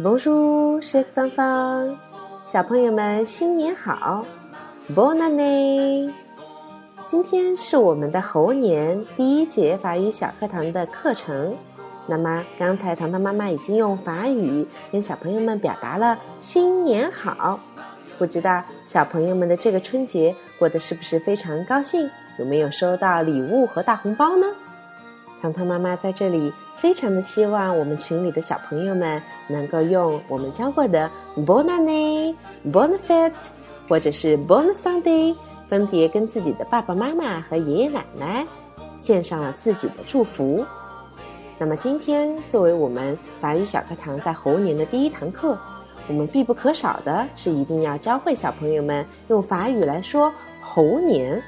Bonjour, c h e s enfants，小朋友们新年好，Bonne année！今天是我们的猴年第一节法语小课堂的课程。那么刚才糖糖妈妈已经用法语跟小朋友们表达了新年好。不知道小朋友们的这个春节过得是不是非常高兴？有没有收到礼物和大红包呢？糖糖妈妈在这里非常的希望我们群里的小朋友们能够用我们教过的 “bon anne”、Bonne fête，或者是 Bonne Sunday，分别跟自己的爸爸妈妈和爷爷奶奶献上了自己的祝福。那么今天作为我们法语小课堂在猴年的第一堂课，我们必不可少的是一定要教会小朋友们用法语来说猴年。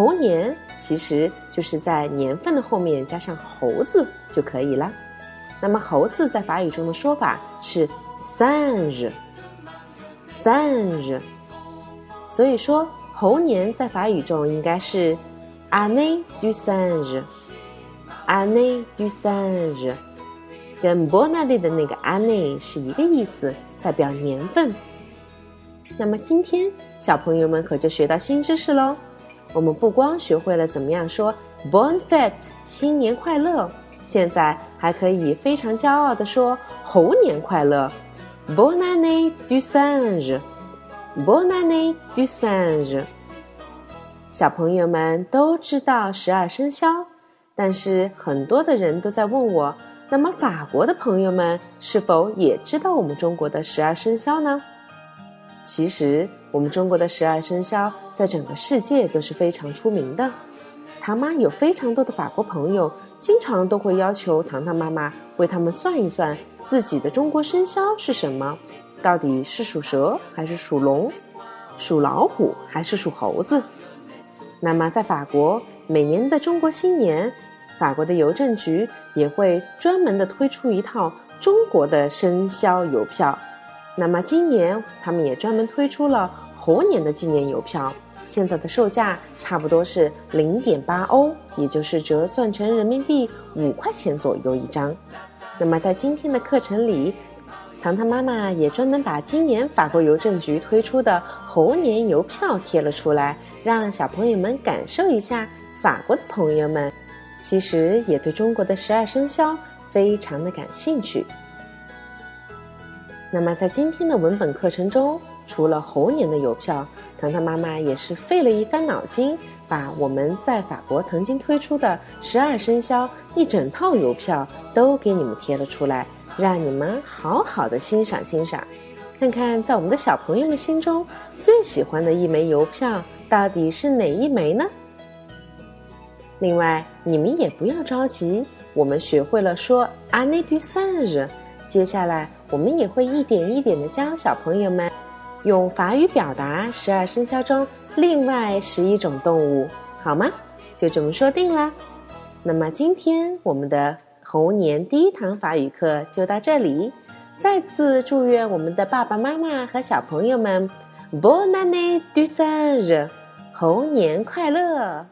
猴年其实就是在年份的后面加上“猴”子就可以了。那么“猴”子在法语中的说法是 “singe”，“singe”。所以说猴年在法语中应该是 “année du singe”，“année du singe”，跟 bon année 的那个 “année” 是一个意思，代表年份。那么今天小朋友们可就学到新知识喽。我们不光学会了怎么样说 “Bon Fête” 新年快乐，现在还可以非常骄傲地说“猴年快乐 ”，Bon année du singe”，“Bon année du singe”。小朋友们都知道十二生肖，但是很多的人都在问我：那么法国的朋友们是否也知道我们中国的十二生肖呢？其实，我们中国的十二生肖在整个世界都是非常出名的。唐妈有非常多的法国朋友，经常都会要求糖糖妈妈为他们算一算自己的中国生肖是什么，到底是属蛇还是属龙，属老虎还是属猴子？那么，在法国，每年的中国新年，法国的邮政局也会专门的推出一套中国的生肖邮票。那么今年他们也专门推出了猴年的纪念邮票，现在的售价差不多是零点八欧，也就是折算成人民币五块钱左右一张。那么在今天的课程里，糖糖妈妈也专门把今年法国邮政局推出的猴年邮票贴了出来，让小朋友们感受一下。法国的朋友们其实也对中国的十二生肖非常的感兴趣。那么，在今天的文本课程中，除了猴年的邮票，糖糖妈妈也是费了一番脑筋，把我们在法国曾经推出的十二生肖一整套邮票都给你们贴了出来，让你们好好的欣赏欣赏，看看在我们的小朋友们心中最喜欢的一枚邮票到底是哪一枚呢？另外，你们也不要着急，我们学会了说 a n n e du singe”，接下来。我们也会一点一点的教小朋友们用法语表达十二生肖中另外十一种动物，好吗？就这么说定了。那么今天我们的猴年第一堂法语课就到这里。再次祝愿我们的爸爸妈妈和小朋友们，Bon anné du s a n g e 猴年快乐！